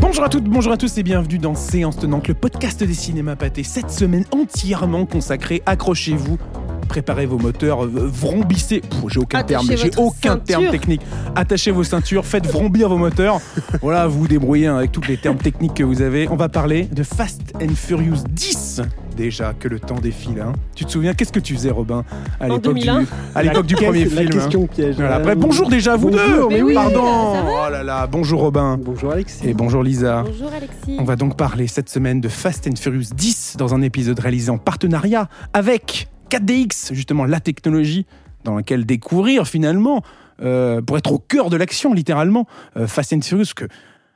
Bonjour à toutes, bonjour à tous et bienvenue dans Séance Tenante, le podcast des cinémas pâtés. Cette semaine entièrement consacrée, accrochez-vous, préparez vos moteurs, vrombissez. J'ai aucun Attachez terme, j'ai aucun ceinture. terme technique. Attachez vos ceintures, faites vrombir vos moteurs. Voilà, vous vous débrouillez avec tous les termes techniques que vous avez. On va parler de Fast and Furious 10. Déjà que le temps défile. hein. Tu te souviens, qu'est-ce que tu faisais, Robin, à En l'époque du, 2001? à l'époque du premier film La hein. question piège. Voilà, bref, bonjour déjà à vous bonjour, deux. mais oui. Pardon. ça Oh là là, bonjour Robin. Bonjour Alexis. Et bonjour Lisa. Bonjour Alexis. On va donc parler cette semaine de Fast and Furious 10 dans un épisode réalisé en partenariat avec 4DX, justement la technologie dans laquelle découvrir finalement, euh, pour être au cœur de l'action littéralement, euh, Fast and Furious, que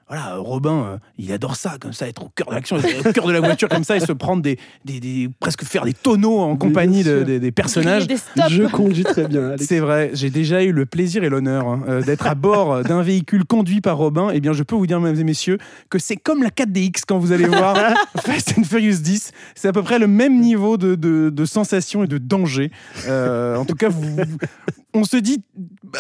voilà, Robin, euh, il adore ça, comme ça, être au cœur de l'action, être au cœur de la voiture comme ça et se prendre des, des, des- presque faire des tonneaux en compagnie de- des, des personnages. Je conduis très bien. C'est vrai, j'ai déjà eu le plaisir et l'honneur hein, euh, d'être à bord d'un véhicule conduit par Robin. Eh bien, je peux vous dire, mesdames et messieurs, que c'est comme la 4DX quand vous allez voir Fast and Furious 10. C'est à peu près le même niveau de, de, de sensation et de danger. Euh, en tout cas, vous, vous- on se dit, bah,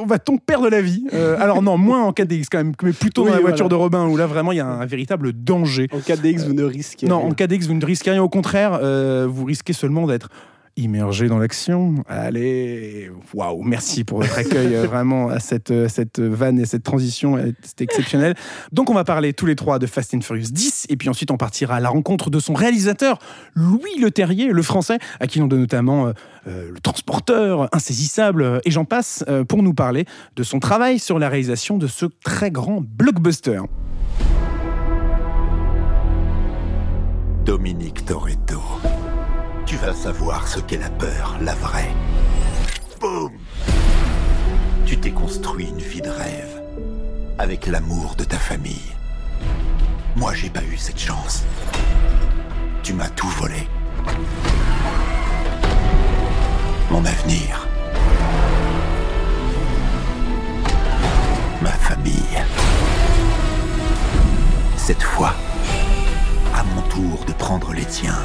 on va donc perdre la vie? Euh, alors non, moins en 4DX quand même, mais plutôt dans Oui, la voiture de Robin, où là vraiment il y a un, véritable danger. En cas d'ex, vous ne risquez Non, rien. en 4DX, vous ne risquez rien. Au contraire, euh, vous risquez seulement d'être immergé dans l'action. Allez, waouh, merci pour votre accueil euh, vraiment à cette, euh, cette vanne et cette transition, euh, c'était exceptionnel. Donc on va parler tous les trois de Fast and Furious 10 et puis ensuite on partira à la rencontre de son réalisateur Louis Le Terrier, le français, à qui l'on donne notamment le transporteur, insaisissable et j'en passe pour nous parler de son travail sur la réalisation de ce très grand blockbuster. Dominique Toretto. Tu vas savoir ce qu'est la peur, la vraie. Boum Tu t'es construit une vie de rêve. Avec l'amour de ta famille. Moi, j'ai pas eu cette chance. Tu m'as tout volé. Mon avenir. Ma famille. Cette fois, à mon tour de prendre les tiens.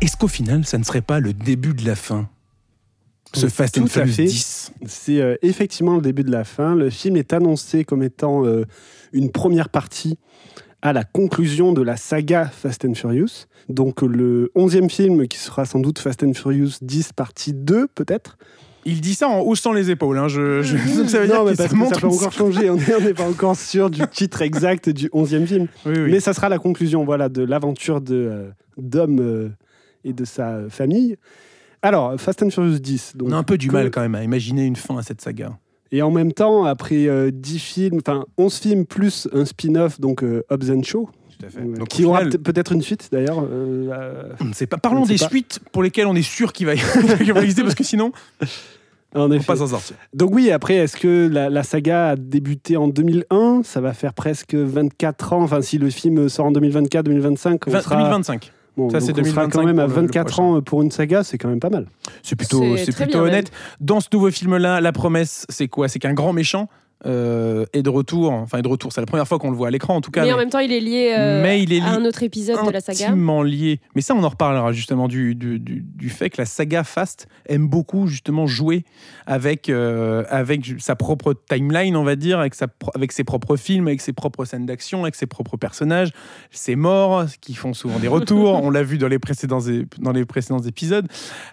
Est-ce qu'au final, ça ne serait pas le début de la fin? Ce Fast and Furious fait. 10 C'est euh, effectivement le début de la fin. Le film est annoncé comme étant euh, une première partie à la conclusion de la saga Fast and Furious. Donc le onzième film qui sera sans doute Fast and Furious 10 partie 2 peut-être. Il dit ça en haussant les épaules. hein. Je, je- donc ça veut dire mais parce ça que ça peut encore changer. On n'est pas encore sûr du titre exact du onzième film. Oui, oui. Mais ça sera la conclusion voilà, de l'aventure de, euh, d'Homme euh, et de sa famille. Alors, Fast and Furious 10. Donc, On a un peu du que- mal quand même à imaginer une fin à cette saga. Et en même temps, après euh, 10 films, enfin 11 films plus un spin-off, donc euh, Hobbs and Shaw, Tout à fait. Donc, qui au aura peut-être une suite d'ailleurs. euh, on ne sait pas. Parlons des pas. suites pour lesquelles on est sûr qu'il va y qu'il va exister parce que sinon, en on va effet. pas s'en sortir. Donc oui, après, est-ce que la, la saga a débuté en 2001 Ça va faire presque 24 ans. Enfin, si le film sort en 2024-2025, on Vingt- sera, 2025. bon, Ça, donc c'est on sera 2025 quand même à pour le- le 24 prochain. ans pour une saga, c'est quand même pas mal. C'est plutôt, C'est c'est honnête. Dans ce nouveau film-là, la promesse, c'est quoi? C'est qu'un grand méchant euh, est de retour. Enfin, est de retour. C'est la première fois qu'on le voit à l'écran, en tout cas. Mais mais- en même temps, il est lié euh, Mais il est à un autre épisode de la saga. intimement lié. Mais ça, on en reparlera justement du, du, fait que la saga Fast aime beaucoup justement jouer avec, euh, avec sa propre timeline, on va dire, avec, sa, avec ses propres films, avec ses propres scènes d'action, avec ses propres personnages, ses morts qui font souvent des retours. on l'a vu dans les, précédents, dans les précédents épisodes.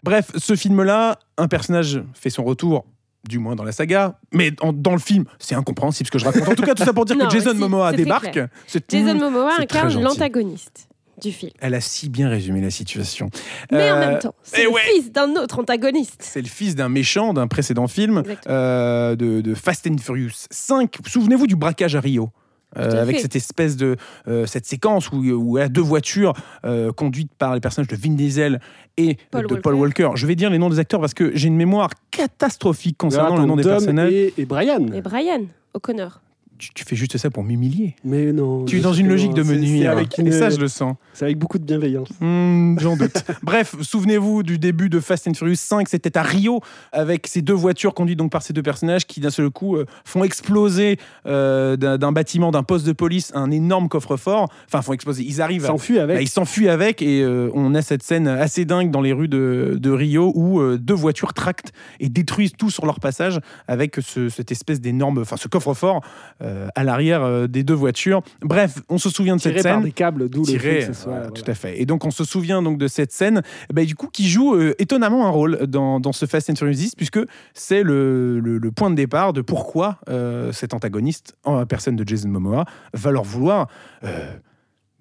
Bref, ce film-là, un personnage fait son retour. Du moins dans la saga, mais en- dans le film, c'est incompréhensible ce que je raconte. En tout cas, tout ça pour dire Non, que Jason Momoa c'est très débarque. clair. C'est Jason Momoa c'est très incarne gentil. l'antagoniste du film. Elle a si bien résumé la situation. Mais en Euh, même temps, c'est eh le ouais. fils d'un autre antagoniste. C'est le fils d'un méchant d'un précédent film Exactement. euh, de, de Fast and Furious 5. Souvenez-vous du braquage à Rio euh, avec fait. cette espèce de euh, cette séquence où, où il y a deux voitures euh, conduites par les personnages de Vin Diesel et Paul de Paul Walker. Je vais dire les noms des acteurs parce que j'ai une mémoire catastrophique concernant Attends, le nom des personnages. Et, et Brian. Et Brian O'Connor. Tu, tu fais juste ça pour m'humilier. Mais non. Tu es dans une logique de me nuire. avec une- Et ça, je le sens. C'est avec beaucoup de bienveillance. Hmm, J'en doute. Bref, souvenez-vous du début de Fast and Furious 5, c'était à Rio, avec ces deux voitures conduites donc par ces deux personnages qui d'un seul coup euh, font exploser euh, d'un bâtiment, d'un poste de police, un énorme coffre-fort. Enfin, font exploser. Ils arrivent. S'enfuit avec. bah, ils s'enfuient avec et euh, on a cette scène assez dingue dans les rues de, de Rio où deux voitures tractent et détruisent tout sur leur passage avec ce- cette espèce d'énorme, enfin ce coffre-fort euh, à l'arrière euh, des deux voitures. Bref, on se souvient de cette tiré par scène des câbles, d'où le fait tiré, que ce soit. voilà, voilà. tout à fait. Et donc on se souvient donc de cette scène, bah, du coup qui joue euh, étonnamment un rôle dans, dans ce Fast and Furious 10 puisque c'est le, le- le point de départ de pourquoi euh, cet antagoniste, en la personne de Jason Momoa, va leur vouloir euh,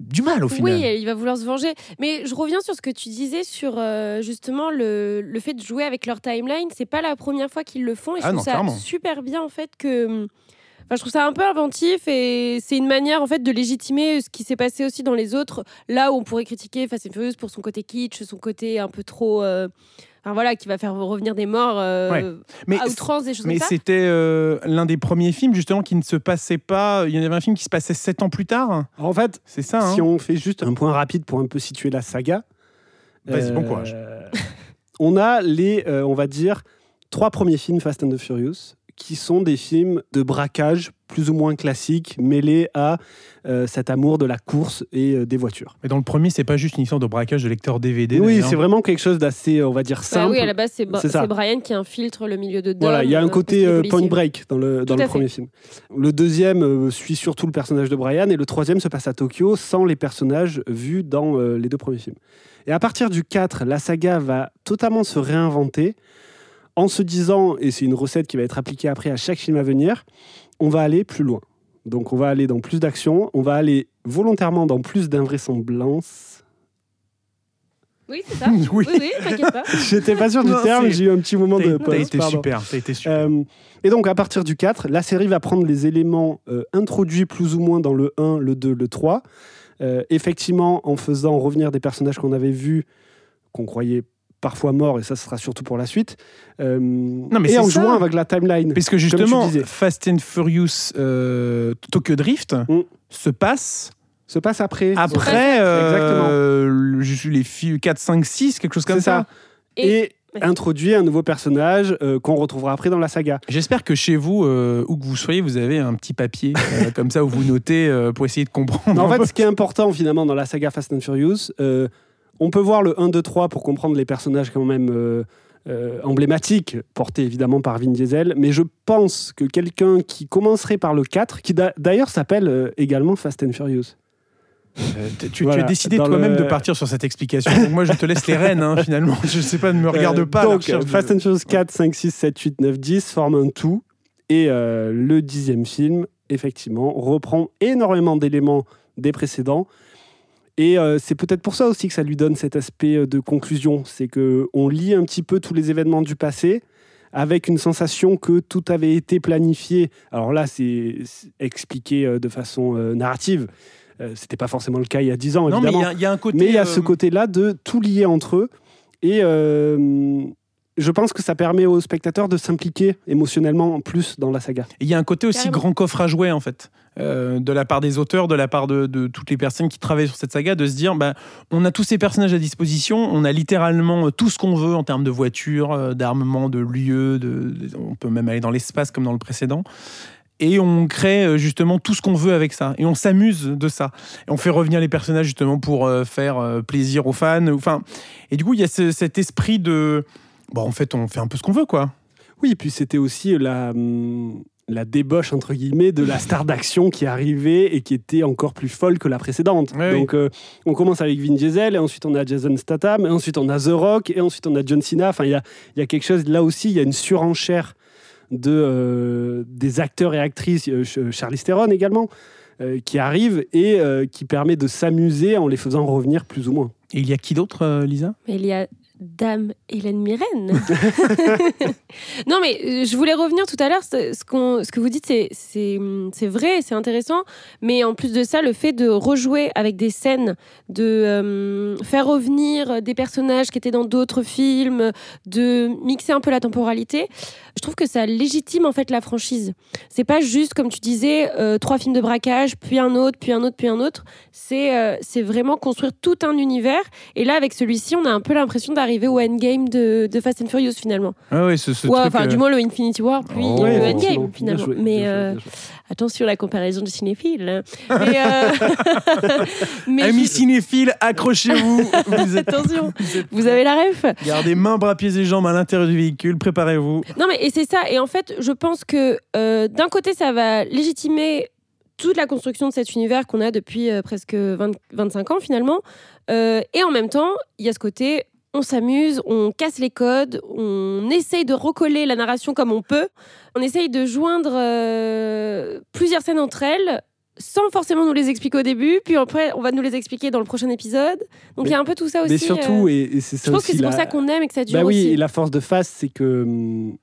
du mal au final. Oui, il va vouloir se venger. Mais je reviens sur ce que tu disais sur euh, justement le, le fait de jouer avec leur timeline. C'est pas la première fois qu'ils le font et je Ah trouve non, ça clairement. super bien en fait que. Enfin, je trouve ça un peu inventif et c'est une manière en fait de légitimer ce qui s'est passé aussi dans les autres. Là où on pourrait critiquer Fast and Furious pour son côté kitsch, son côté un peu trop, euh, enfin voilà, qui va faire revenir des morts euh, Mais, à outrance, des choses mais comme ça. c'était euh, l'un des premiers films justement qui ne se passait pas. Il y en avait un film qui se passait sept ans plus tard. En fait, C'est ça. hein si on fait juste un point rapide pour un peu situer la saga. Vas-y, bon courage. On a les, euh, on va dire, trois premiers films Fast and the Furious qui sont des films de braquage plus ou moins classiques mêlés à euh, cet amour de la course et euh, des voitures. Mais dans le premier, c'est pas juste une histoire de braquage de lecteur DVD. oui, c'est vraiment quelque chose d'assez, on va dire, Bah simple. oui, à la base, c'est Brian qui infiltre le milieu de Dom. Voilà, il y a un côté euh, point break dans le, dans le fait. premier film. Le deuxième euh, suit surtout le personnage de Brian et le troisième se passe à Tokyo sans les personnages vus dans euh, les deux premiers films. Et à partir du 4, la saga va totalement se réinventer en se disant, et c'est une recette qui va être appliquée après à chaque film à venir, on va aller plus loin. Donc on va aller dans plus d'action, on va aller volontairement dans plus d'invraisemblance. Oui, c'est ça. Oui. oui, oui, t'inquiète pas. J'étais pas sûr du Non, terme, j'ai eu un petit moment de T'as t'as pause, été pardon. super. T'as été super. Euh, et donc, à partir du 4, la série va prendre les éléments euh, introduits plus ou moins dans le 1, le 2, le 3. Euh, effectivement, en faisant revenir des personnages qu'on avait vus, qu'on croyait parfois morts, et ça ce sera surtout pour la suite. Euh, mais et c'est en ça. jouant avec la timeline. Puisque justement, disais. Fast and Furious euh, Tokyo Drift Mm. se passe Se passe après. après euh, je- les filles 4, 5, 6, quelque chose comme ça. ça. Et, introduit un nouveau personnage euh, qu'on retrouvera après dans la saga. J'espère que chez vous, euh, où que vous soyez, vous avez un petit papier euh, comme ça où vous notez euh, pour essayer de comprendre. En fait, peu. ce qui est important finalement dans la saga Fast and Furious, euh, on peut voir le 1, 2, 3 pour comprendre les personnages quand même euh, euh, emblématiques, portés évidemment par Vin Diesel, mais je pense que quelqu'un qui commencerait par le 4, qui d'a- d'ailleurs s'appelle euh, également Fast and Furious. Euh, tu, Voilà, tu as décidé toi-même le- de partir sur cette explication. Donc moi, je te laisse les rênes, hein, finalement. Je sais pas, ne me regarde pas. Donc, de- Fast and Furious 4, 5, 6, 7, 8, 9, 10 forment un tout. Et euh, le dixième film, effectivement, reprend énormément d'éléments des précédents. Et euh, c'est peut-être pour ça aussi que ça lui donne cet aspect euh, de conclusion. C'est que on lit un petit peu tous les événements du passé avec une sensation que tout avait été planifié. Alors là, c'est expliqué euh, de façon narrative. C'était pas forcément le cas il y a 10 ans, Non, mais il y a- il y, a un côté. Mais il y a ce côté-là de tout lier entre eux. Et euh, je pense que ça permet aux spectateurs de s'impliquer émotionnellement plus dans la saga. Il y a un côté aussi Carrément. grand coffre à jouer, en fait, euh, de la part des auteurs, de la part de, de toutes les personnes qui travaillent sur cette saga, de se dire bah, on a tous ces personnages à disposition, on a littéralement euh, tout ce qu'on veut en termes de voitures, euh, d'armement, de lieux, de, on peut même aller dans l'espace comme dans le précédent. Et on crée justement tout ce qu'on veut avec ça. Et on s'amuse de ça. Et on fait revenir les personnages justement pour faire plaisir aux fans. Enfin, et du coup, il y a ce- cet esprit de. Bon, en fait, on fait un peu ce qu'on veut, quoi. Oui, puis c'était aussi la, hum, la débauche, entre guillemets, de la star d'action qui arrivait et qui était encore plus folle que la précédente. Ouais, Donc, euh, on commence avec Vin Diesel, et ensuite on a Jason Statham, et ensuite on a The Rock, et ensuite on a John Cena. Enfin, il y a, il y a quelque chose, là aussi, il y a une surenchère de, euh, des acteurs et actrices, euh, Ch- Charlize Theron également, euh, qui arrivent et euh, qui permet de s'amuser en les faisant revenir plus ou moins. Et il y a qui d'autre, euh, Lisa? Il y a Dame Hélène Mirren. non, mais euh, je voulais revenir tout à l'heure. Ce, que vous dites, c'est- c'est vrai, c'est intéressant. Mais en plus de ça, le fait de rejouer avec des scènes, de euh, faire revenir des personnages qui étaient dans d'autres films, de mixer un peu la temporalité, je trouve que ça légitime en fait la franchise. C'est pas juste, comme tu disais, euh, trois films de braquage, puis un autre, puis un autre, puis un autre. C'est euh, c'est vraiment construire tout un univers. Et là, avec celui-ci, on a un peu l'impression d'arriver au endgame de, de Fast and Furious finalement. Ah ouais, ce, ce Ouais, truc, enfin, euh, du moins le Infinity War, puis Oh. le Ouais, endgame finalement. joué, Mais euh, joué. attention la comparaison de cinéphile. hein. Mais, euh, mais Amis je- cinéphiles, accrochez-vous. vous, êtes- attention, vous avez la ref. Gardez mains, bras, pieds et jambes à l'intérieur du véhicule. Préparez-vous. Non, mais et c'est ça. Et en fait, je pense que euh, d'un côté, ça va légitimer toute la construction de cet univers qu'on a depuis euh, presque 20 25 ans finalement. Euh, et en même temps, il y a ce côté, on s'amuse, on casse les codes, on essaye de recoller la narration comme on peut, on essaye de joindre euh, plusieurs scènes entre elles sans forcément nous les expliquer au début, puis après on va nous les expliquer dans le prochain épisode. Donc il y a un peu tout ça aussi. Mais surtout, euh, et, et c'est ça je pense que c'est pour ça qu'on aime et que ça dure Bah oui, aussi. et la force de Fast, c'est que hum,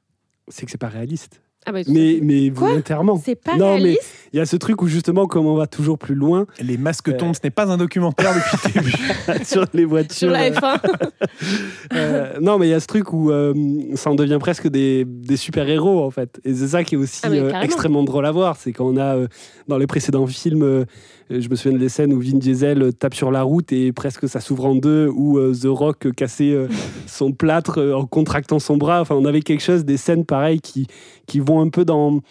c'est que c'est pas réaliste. Ah bah, Mais, mais Quoi volontairement. c'est pas non, mais il y a ce truc où justement, comme on va toujours plus loin Les masques Euh. tombent, ce n'est pas un documentaire depuis le début. sur les voitures. Sur la F1. euh, non, mais il y a ce truc où euh, ça en devient presque des, des super-héros, en fait. Et c'est ça qui est aussi Ah, euh, carrément. extrêmement drôle à voir. C'est quand on a, euh, dans les précédents films, euh, je me souviens des scènes où Vin Diesel euh, tape sur la route et presque ça s'ouvre en deux, ou euh, The Rock cassait euh, son plâtre euh, en contractant son bras. Enfin, on avait quelque chose, des scènes pareilles qui, qui vont un peu dans,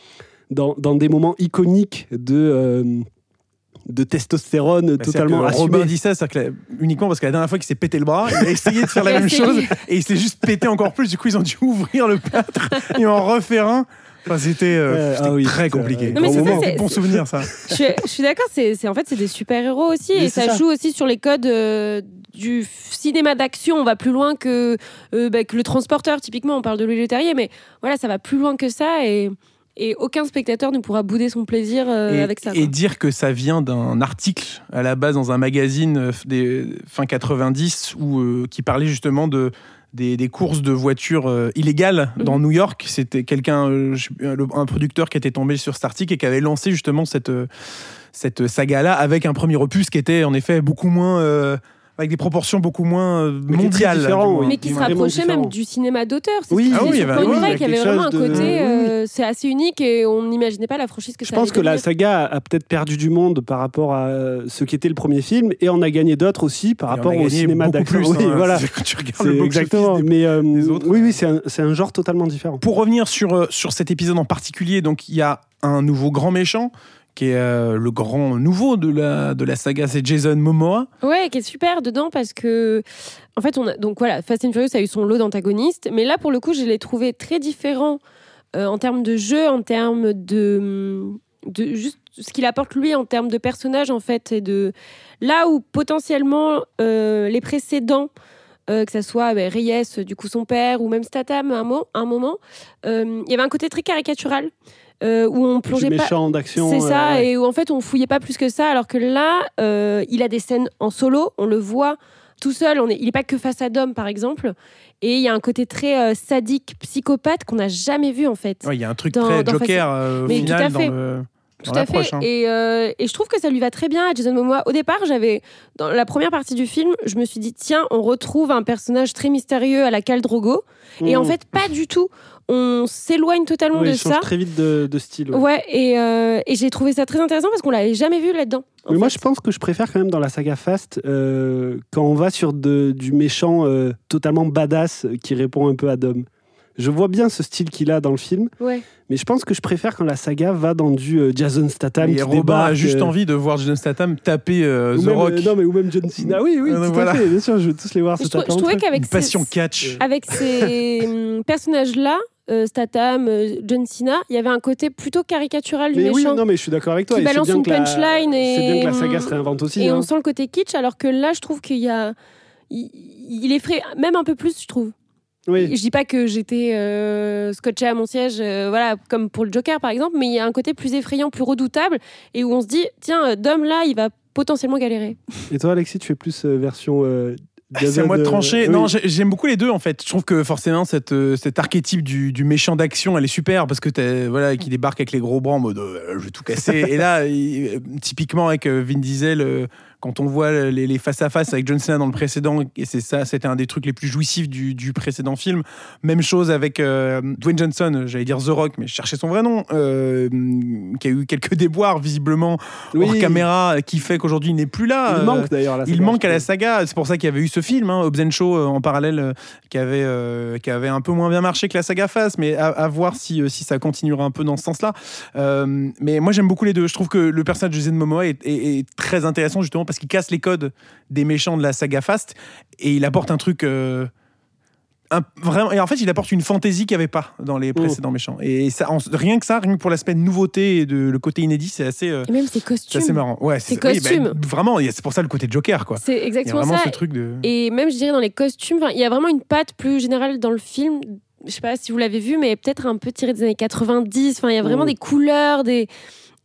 dans, dans des moments iconiques de. euh, de testostérone Bah, totalement que assumé. Robin dit ça, c'est-à-dire que la- uniquement parce que la dernière fois qu'il s'est pété le bras, il a essayé de faire la même chose et il s'est juste pété encore plus. Du coup, ils ont dû ouvrir le plâtre et en refaire un. Enfin, c'était euh, ah oui, très compliqué. Non, mais c'est ça, c'est- bon souvenir, ça. je suis, je suis d'accord, c'est c'est- en fait c'est des super héros aussi Mais et c'est ça, ça. joue aussi sur les codes euh, du f- cinéma d'action. On va plus loin que, euh, bah, que le transporteur. Typiquement, on parle de Louis Terrier, mais voilà, ça va plus loin que ça et, et aucun spectateur ne pourra bouder son plaisir euh, et, avec ça. et quoi. dire que ça vient d'un article à la base dans un magazine euh, des fin 90 où, euh, qui parlait justement de des, des courses de voitures euh, illégales dans Mhm. New York. C'était quelqu'un, euh, un producteur qui était tombé sur cet article et qui avait lancé justement cette, euh, cette saga-là avec un premier opus qui était en effet beaucoup moins. euh, avec des proportions beaucoup moins euh, Mais qui mondiales. oui. mais qui se rapprochait même du cinéma d'auteur. C'est Oui, ce ah oui, disais il y sur avait- Point oui, il y avait vraiment un de- côté, euh, c'est assez unique et on n'imaginait pas la franchise que Je ça pense que la saga a peut-être perdu du monde par rapport à euh, ce qu'était le premier film et on a gagné d'autres aussi par Et rapport a au gagné cinéma beaucoup d'action. plus, Oui, hein. voilà. Tu regardes le exactement. Mais euh, des autres. oui, oui, c'est un, un genre totalement différent. Pour revenir sur, sur cet épisode en particulier, donc il y a un nouveau grand méchant qui est euh, le grand nouveau de la, de la saga, c'est Jason Momoa. Ouais, qui est super dedans parce que, en fait, on a, donc voilà, Fast and Furious a eu son lot d'antagonistes, mais là, pour le coup, je l'ai trouvé très différent euh, en termes de jeu, en termes de, juste ce qu'il apporte lui en termes de personnage, en fait, et de là où potentiellement euh, les précédents. que ça soit ben, Reyes, du coup son père, ou même Statham à un, mo- un moment, il y avait un côté très caricatural, euh, où on plongeait pas, méchant d'action. c'est euh, ça, ouais. et où en fait on fouillait pas plus que ça, alors que là, euh, il a des scènes en solo, on le voit tout seul, on est, il n'est pas que face à Dom par exemple, et il y a un côté très euh, sadique, psychopathe qu'on n'a jamais vu en fait. Ouais, Il y a un truc Dans- très dans Joker euh, au Mais tout à fait. dans le. Tout dans à fait. hein. Et, euh, et je trouve que ça lui va très bien à Jason Momoa. Au départ, j'avais dans la première partie du film, je me suis dit tiens, on retrouve un personnage très mystérieux à la Khal Drogo. Et en Mmh. fait, pas du tout. On s'éloigne totalement Ouais, de ça. très vite de, de style. ouais. Ouais, et, euh, et j'ai trouvé ça très intéressant parce qu'on l'avait jamais vu là-dedans. Mais moi, fait. je pense que je préfère quand même dans la saga Fast euh, quand on va sur de- du méchant euh, totalement badass qui répond un peu à Dom. Je vois bien ce style qu'il a dans le film, Ouais. mais je pense que je préfère quand la saga va dans du euh, Jason Statham Et qui Robin débarque. a juste euh, envie de voir Jason Statham taper euh, ou The même, Rock. euh, non, mais ou même John Cena. Oui, oui, tout voilà. à fait. Bien sûr, je veux tous les voir se Je, taper je trouvais qu'avec passion catch. avec ces hum, personnages-là, euh, Statham, euh, John Cena, il y avait un côté plutôt caricatural du Mais oui, méchant. non, mais je suis d'accord avec toi. Qui c'est balance la- punchline et- C'est bien que la saga se réinvente aussi. et hein. on sent le côté kitsch, alors que là, je trouve qu'il y a. Il, il est frais, même un peu plus, je trouve. Oui. Je dis pas que j'étais euh, scotché à mon siège, euh, voilà, comme pour le Joker par exemple, mais il y a un côté plus effrayant, plus redoutable, et où on se dit, tiens, Dom là, il va potentiellement galérer. Et toi, Alexis, tu fais plus euh, version C'est à moi de trancher. oui. Non, j'ai- j'aime beaucoup les deux en fait. Je trouve que forcément cette, euh, cet archétype du, du méchant d'action, elle est super parce que t'as- voilà, qui débarque avec les gros bras en mode euh, je vais tout casser. Et là, il- euh, typiquement avec Vin Diesel, quand on voit les, les face à face avec John Cena dans le précédent, et c'est ça, c'était un des trucs les plus jouissifs du, du précédent film. Même chose avec euh, Dwayne Johnson, j'allais dire The Rock, mais je cherchais son vrai nom, euh, qui a eu quelques déboires visiblement Oui. hors caméra, qui fait qu'aujourd'hui il n'est plus là. Il Euh, manque d'ailleurs à la il saga, manque à la saga. C'est pour ça qu'il y avait eu ce film, hein, Hobbs euh, en parallèle, euh, qui, avait, euh, qui avait un peu moins bien marché que la saga Fast, mais à, à voir si, euh, si ça continuera un peu dans ce sens-là. Euh, mais moi, j'aime beaucoup les deux. Je trouve que le personnage de Jason Momoa est, est- est très intéressant, justement, parce qu'il casse les codes des méchants de la saga Fast et il apporte un truc. euh, un- vraiment, et en fait, il apporte une fantaisie qu'il n'y avait pas dans les précédents méchants. Et ça, en- rien que ça, rien que pour l'aspect de nouveauté et de le côté inédit, c'est assez, euh, Et même ses c'est costumes. assez marrant. Ouais, Ses oui, bah, costumes. vraiment, c'est pour ça le côté Joker, quoi. C'est Il y a exactement ça. ce truc de. Et même, je dirais, dans les costumes, il y a vraiment une patte plus générale dans le film. Je sais pas si vous l'avez vu, mais peut-être un peu tiré des années 90. Enfin, il y a vraiment Mm. des couleurs, des.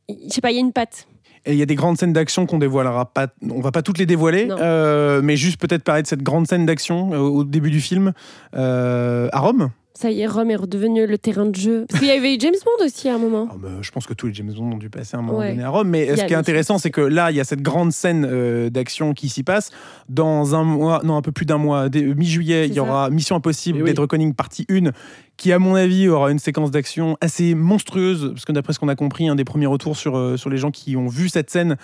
Je sais pas, il y a une patte. Et il y a des grandes scènes d'action qu'on dévoilera pas. On va pas toutes les dévoiler, euh, mais juste peut-être parler de cette grande scène d'action euh, au début du film euh, à Rome. Ça y est, Rome est redevenu le terrain de jeu. Parce qu'il y avait eu James Bond aussi à un moment. Ah bah, je pense que tous les James Bond ont dû passer un moment Ouais. donné à Rome. Mais y ce a qui est intéressant, c'est que là, il y a cette grande scène euh, d'action qui s'y passe. Dans un mois, non, un peu plus d'un mois, euh, mi-juillet, il y ça. aura Mission Impossible, oui. Dead Reckoning partie 1, qui, à mon avis, aura une séquence d'action assez monstrueuse. Parce que d'après ce qu'on a compris, un des premiers retours sur, euh, sur les gens qui ont vu cette scène,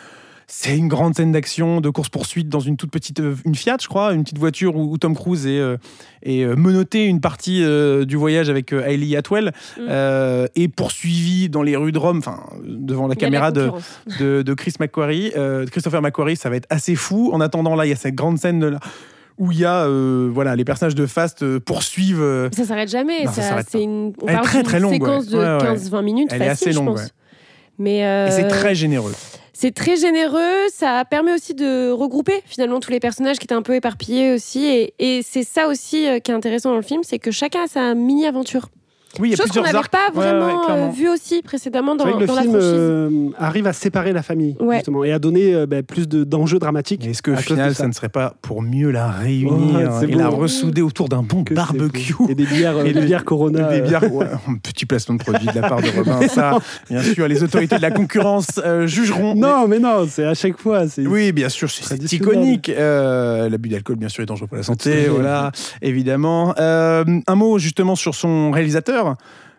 c'est une grande scène d'action, de course-poursuite dans une toute petite euh, une Fiat, je crois, une petite voiture où, où Tom Cruise est, euh, est, euh, menotté une partie euh, du voyage avec euh, Hailey Atwell Mm. et poursuivi dans les rues de Rome, enfin devant la caméra de, de, de Chris McQuarrie, Christopher McQuarrie, ça va être assez fou. En attendant, là, il y a cette grande scène de là, où il y a voilà, les personnages de Fast poursuivent. euh, Ça s'arrête jamais. Non, ça ça, s'arrête c'est une, on Elle est parle très, très longue, séquence ouais. de Ouais, ouais. 15-20 minutes Elle est assez longue, je pense. ouais. Mais Et c'est très généreux. C'est très généreux. Ça permet aussi de regrouper finalement tous les personnages qui étaient un peu éparpillés aussi. Et, c'est ça aussi euh, qui est intéressant dans le film, c'est que chacun a sa mini-aventure. Oui, il y a Chose qu'on plusieurs n'avait arcs. pas Ouais, ouais, vraiment euh, clairement. vu aussi précédemment C'est dans, vrai que le dans la film franchise. euh, arrive à séparer la famille, Ouais. justement, et à donner euh, ben, plus de- d'enjeux dramatiques. Mais est-ce qu'au à cause final, ça. ne serait pas pour mieux la réunir Ouais, c'est et la ressouder autour d'un bon Que c'est barbecue beau. Et des bières, euh, Et des des- bières Corona. Des euh, bières, ouais, un petit placement de produit de la part de Robin. Ça, bien sûr, les autorités de la concurrence euh, jugeront. Non, mais non, c'est à chaque fois. c'est- Oui, bien sûr, c'est c'est Traditionnel. iconique. Euh, L'abus d'alcool, bien sûr, est dangereux pour la santé. Voilà, évidemment. Euh, un mot justement sur son réalisateur.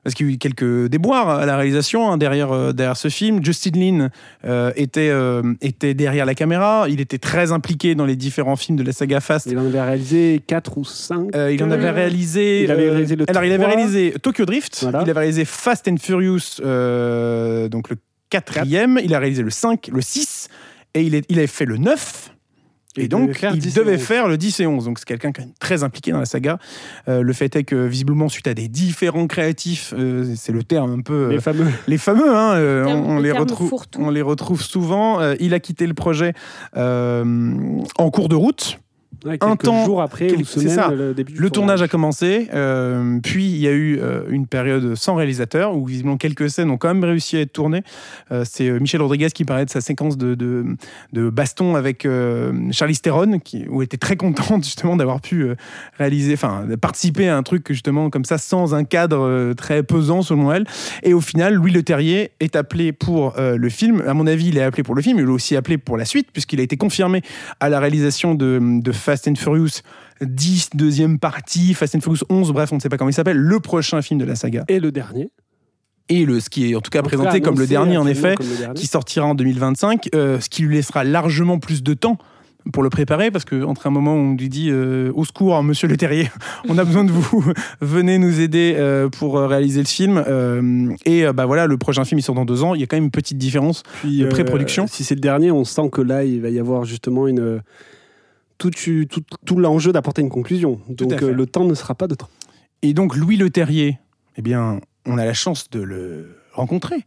Parce qu'il y a eu quelques déboires à la réalisation hein, derrière, euh, derrière ce film. Justin Lin euh, était, euh, était derrière la caméra. Il était très impliqué dans les différents films de la saga Fast. Il en avait réalisé 4 ou 5. Euh, il en avait réalisé. il avait réalisé le alors, il avait 3. réalisé Tokyo Drift. Voilà. Il avait réalisé Fast and Furious, euh, donc le quatrième. Il a réalisé le 5, le 6. Et il, est, il avait fait le 9. Et, il donc, devait faire il 10 et devait 11. faire le 10 et 11. Donc, c'est quelqu'un qui est très impliqué dans la saga. Euh, le fait est que, visiblement, suite à des différents créatifs, euh, c'est le terme un peu. euh, Les fameux. les fameux, hein, euh, on, on les terme retrouve, fourre-tout. on les retrouve souvent. Euh, il a quitté le projet euh, en cours de route. Ouais, Un quelques temps- jours après quel- ou c'est semaines, ça. le début du Le tournage a commencé, euh, puis il y a eu euh, une période sans réalisateur où visiblement quelques scènes ont quand même réussi à être tournées. Euh, c'est euh, Michel Rodriguez qui parlait de sa séquence de, de, de baston avec euh, Charlize Theron, qui, où elle était très contente justement d'avoir pu euh, réaliser, enfin de participer à un truc justement comme ça sans un cadre euh, très pesant selon elle. Et au final, Louis Leterrier est appelé pour euh, le film. À mon avis, il est appelé pour le film, il est aussi appelé pour la suite puisqu'il a été confirmé à la réalisation de, de Fast and Furious 10, deuxième partie, Fast and Furious 11, bref, on ne sait pas comment il s'appelle, le prochain film de la saga. Et le dernier. Et le, ce qui est en tout cas En présenté cas, comme le dernier, en effet, comme le dernier. qui sortira en 2025, euh, ce qui lui laissera largement plus de temps pour le préparer, parce que entre un moment où on lui dit euh, au secours, monsieur Le Terrier, on a besoin de vous, venez nous aider euh, pour réaliser le film. euh, et bah voilà, le prochain film il sort dans deux ans. Il y a quand même une petite différence. Puis, de pré-production. si c'est le dernier, on sent que là, il va y avoir justement une. Tout, tout, tout l'enjeu d'apporter une conclusion. Donc euh, le temps ne sera pas de temps. Et donc Louis Le Terrier, eh bien, on a la chance de le rencontrer.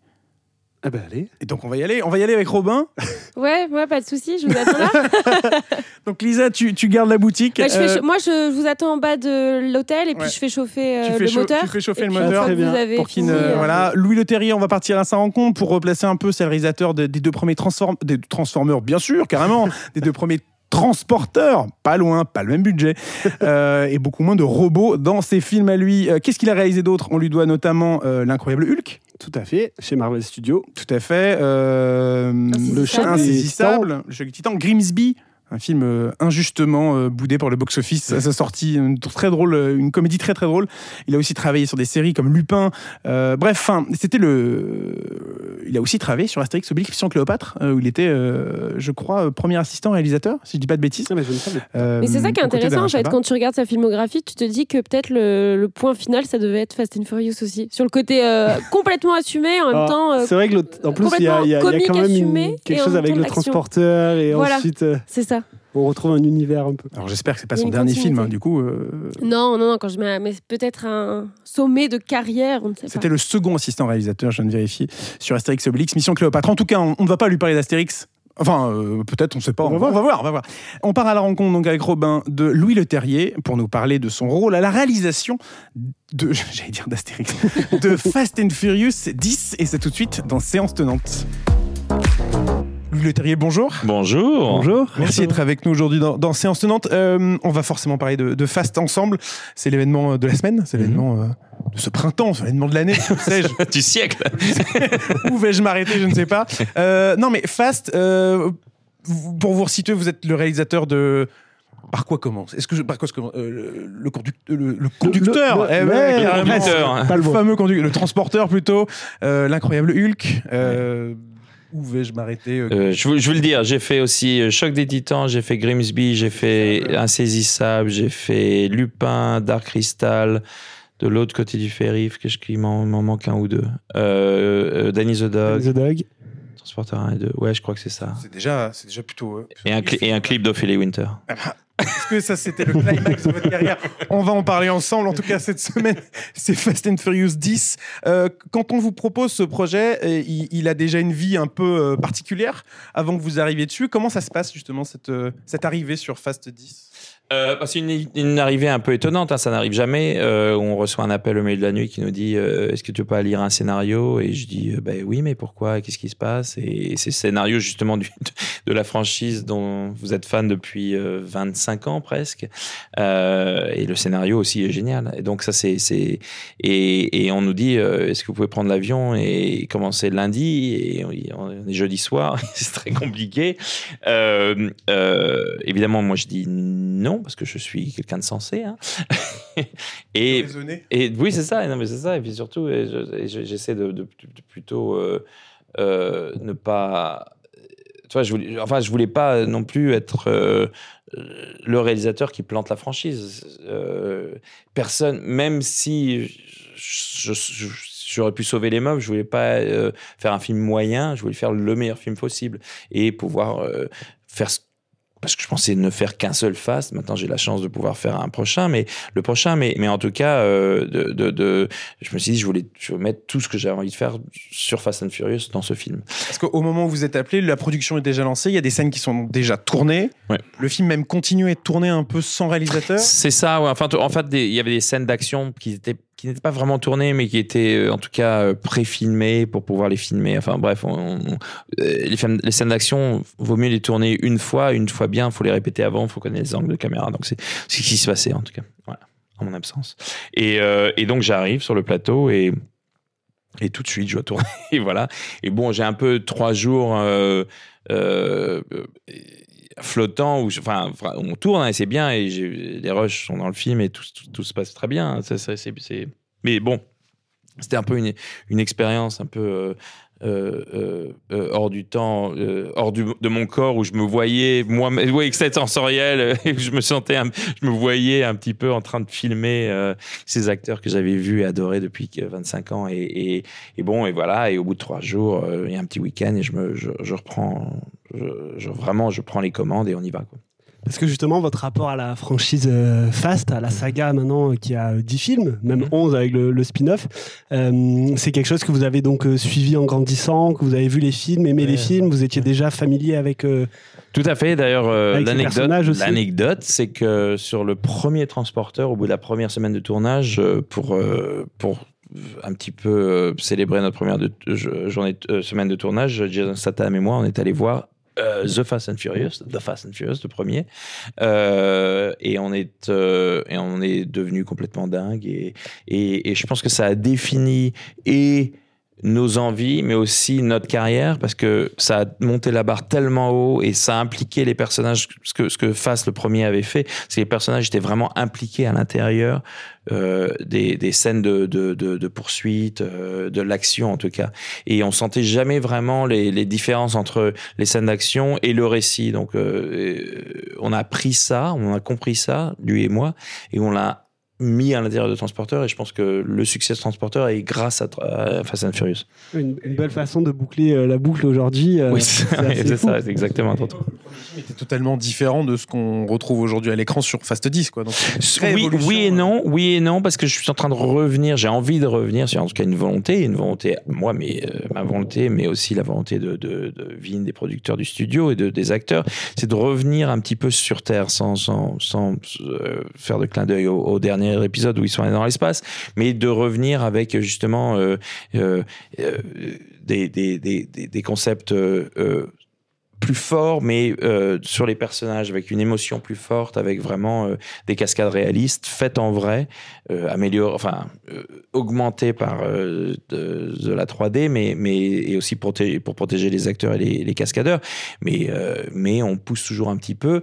Ah ben allez. Et donc on va y aller. On va y aller avec Robin. Ouais, ouais, pas de souci, je vous attends là. Donc Lisa, tu, tu gardes la boutique. Bah, je fais Euh, Moi, je vous attends en bas de l'hôtel et puis Ouais. je fais chauffer euh, le moteur. tu fais chauffer Et le moteur. Très bien. vous avez pour qu'il fini, ne- euh, voilà Louis Le Terrier on va partir à sa rencontre pour replacer un peu c'est le réalisateur de- des deux premiers Transform- des Transformers bien sûr carrément des deux premiers Transporteur, pas loin, pas le même budget, euh, et beaucoup moins de robots dans ses films à lui. Euh, Qu'est-ce qu'il a réalisé d'autre? On lui doit notamment euh, l'incroyable Hulk, Tout à fait, chez Marvel Studios. tout à fait, euh, le des insaisissable, le choc des titans, Grimsby. Un film euh, injustement euh, boudé par le box-office à sa sortie, une très drôle, euh, une comédie très très drôle. Il a aussi travaillé sur des séries comme Lupin. Euh, bref, enfin, c'était le. Il a aussi travaillé sur Astérix Obélix Mission Cléopâtre, euh, où il était, euh, je crois, euh, premier assistant réalisateur, si je dis pas de bêtises. Mais. Euh, Mais c'est ça qui est intéressant en fait. Quand tu regardes sa filmographie, tu te dis que peut-être le, le point final, ça devait être Fast and Furious aussi. Sur le côté euh, complètement assumé, en même Ah, temps. euh, c'est vrai que en plus, il y a, y y quand même une- quelque chose avec le transporteur et Voilà. ensuite euh, c'est ça. On retrouve un univers un peu. Alors j'espère que c'est pas son dernier film, hein, du coup. euh, Non, non, non, quand je mets, mais peut-être un sommet de carrière, on ne sait pas. C'était le second assistant réalisateur, je viens de vérifier, sur Astérix et Obélix, Mission Cléopâtre. En tout cas, on ne va pas lui parler d'Astérix. Enfin, euh, peut-être, on ne sait pas. On va on, voir. on va voir, on va voir. On part à la rencontre donc avec Robin de Louis Leterrier pour nous parler de son rôle à la réalisation de, j'allais dire d'Astérix, de Fast and Furious 10 et c'est tout de suite dans Séance Tenante. Louis Leterrier, bonjour. Bonjour. Bonjour. Merci d'être avec nous aujourd'hui dans, dans Séance Tenante. Euh, on va forcément parler de, de Fast ensemble. C'est l'événement de la semaine, c'est l'événement euh, de ce printemps, c'est l'événement de l'année, sais-je. du siècle. Où vais-je m'arrêter Je ne sais pas. Euh, non, mais Fast, euh, pour vous resituer, vous êtes le réalisateur de. Par quoi commence? Est-ce que je, par quoi commence Euh, le, le conduc- le- le conducteur le- eh ouais, le conducteur. Pas le le fameux conducteur, le transporteur plutôt, euh, l'incroyable Hulk. euh, Où vais-je m'arrêter euh, Euh, je, vous, je veux le dire, j'ai fait aussi euh, Choc des Titans, j'ai fait Grimsby, j'ai fait Insaisissable, j'ai fait Lupin, Dark Crystal, de l'autre côté du périph', que je il m'en m'en manque un ou deux? Euh, euh, Danny the Dog, The Dog. Transporteur 1 et 2. Ouais, je crois que c'est ça. C'est déjà, c'est déjà plutôt. euh, Et un, cli- et un clip d'Ophélie Winter. Est-ce que ça c'était le climax de votre carrière On va en parler ensemble. En tout cas, cette semaine, c'est Fast and Furious 10. Euh, quand on vous propose ce projet, euh, il, il a déjà une vie un peu euh, particulière avant que vous arriviez dessus. Comment ça se passe justement cette, cette arrivée sur Fast 10 Euh, bah, c'est une, une arrivée un peu étonnante, hein, ça n'arrive jamais. Euh, on reçoit un appel au milieu de la nuit qui nous dit euh, Est-ce que tu peux pas lire un scénario? Et je dis euh, Ben oui, mais pourquoi? Qu'est-ce qui se passe? Et c'est le scénario justement du, de la franchise dont vous êtes fan depuis euh, 25 ans presque. Euh, et le scénario aussi est génial. Et donc ça, c'est. Et, et on nous dit euh, Est-ce que vous pouvez prendre l'avion et commencer lundi? Et on, on est jeudi soir, c'est très compliqué. Euh, euh, évidemment, moi je dis non parce que je suis quelqu'un de sensé. hein. et, oui, c'est ça. Non, mais c'est ça. Et puis surtout, j'essaie de, de- de plutôt euh, euh, ne pas. Tu vois, je voulais, enfin, je voulais pas non plus être euh, le réalisateur qui plante la franchise. Personne, même si je- je- je- j'aurais pu sauver les meubles, je voulais pas euh, faire un film moyen. Je voulais faire le meilleur film possible et pouvoir euh, faire ce parce que je pensais ne faire qu'un seul fast. Maintenant, j'ai la chance de pouvoir faire un prochain, mais le prochain, mais, mais en tout cas, euh, de, de, de- je me suis dit, je voulais, je voulais mettre tout ce que j'avais envie de faire sur Fast and Furious dans ce film. Parce qu'au moment où vous êtes appelé, la production est déjà lancée. Il y a des scènes qui sont déjà tournées. Ouais. Le film même continue à être tourné un peu sans réalisateur. C'est ça, ouais. Enfin, en fait, des- il y avait des scènes d'action qui étaient qui n'étaient pas vraiment tournées, mais qui étaient euh, en tout cas euh, pré-filmées pour pouvoir les filmer. Enfin bref, euh, les, scènes d'action, vaut mieux les tourner une fois, une fois bien. Il faut les répéter avant, il faut connaître les angles de caméra. Donc c'est ce qui se passait en tout cas, en mon absence. Et, donc j'arrive sur le plateau et tout de suite je dois tourner. Et voilà. Et bon, j'ai un peu trois jours. Flottant où enfin on tourne hein, et c'est bien et les rushs sont dans le film et tout, tout, se passe très bien hein, Ça, ça, c'est- mais bon c'était un peu une, une expérience un peu euh, euh, euh, hors du temps euh, hors du- de mon corps où je me voyais moi oui extrasensoriel euh, et je me sentais un- je me voyais un petit peu en train de filmer euh, ces acteurs que j'avais vus et adorés depuis que 25 ans et, et, et bon et voilà et au bout de trois jours il y a un petit week-end et je me je, je reprends je, je- vraiment je prends les commandes et on y va quoi. Parce que justement, votre rapport à la franchise euh, Fast, à la saga maintenant euh, qui a euh, 10 films, même Mhm. 11 avec le, le spin-off, euh, c'est quelque chose que vous avez donc euh, suivi en grandissant, que vous avez vu les films, aimé les films, vous étiez déjà familier avec. euh, Tout à fait. D'ailleurs, euh, l'anecdote, c'est que sur le premier transporteur, au bout de la première semaine de tournage, euh, pour euh, pour un petit peu euh, célébrer notre première de- je- journée euh, semaine de tournage, Jason Statham et moi, on est allé voir euh, The Fast and Furious, The Fast and Furious, le premier, euh, et on est euh, et on est devenu complètement dingue. Et, et, et je pense que ça a défini et nos envies, mais aussi notre carrière, parce que ça a monté la barre tellement haut et ça a impliqué les personnages, ce que, ce que Fast le premier avait fait, c'est que les personnages étaient vraiment impliqués à l'intérieur euh, des, des scènes de, de, de, de poursuite, euh, de l'action en tout cas. Et on sentait jamais vraiment les, les différences entre les scènes d'action et le récit. Donc euh, on a appris ça, on a compris ça, lui et moi, et on l'a mis à l'intérieur de Transporteur et je pense que le succès de Transporteur est grâce à, à Fast and Furious. Une, une belle façon de boucler euh, la boucle aujourd'hui. euh, oui, c'est ça, c'est exactement. C'était totalement différent de ce qu'on retrouve aujourd'hui à l'écran sur Fast 10. Quoi. Donc, Oui, oui et non, oui et non, parce que je suis en train de revenir, j'ai envie de revenir sur en tout cas une volonté, une volonté, moi, mais euh, ma volonté, mais aussi la volonté de, de, de Vin, des producteurs du studio et de, des acteurs, c'est de revenir un petit peu sur Terre sans, sans, sans euh, faire de clin d'œil au, au dernier épisode où ils sont allés dans l'espace, mais de revenir avec justement euh, euh, euh, des, concepts plus forts, mais sur les personnages, avec une émotion plus forte, avec vraiment des cascades réalistes faites en vrai, améliorées, enfin augmentées par de, la 3D, mais mais et aussi pour, protéger les acteurs et les, les cascadeurs, mais mais on pousse toujours un petit peu,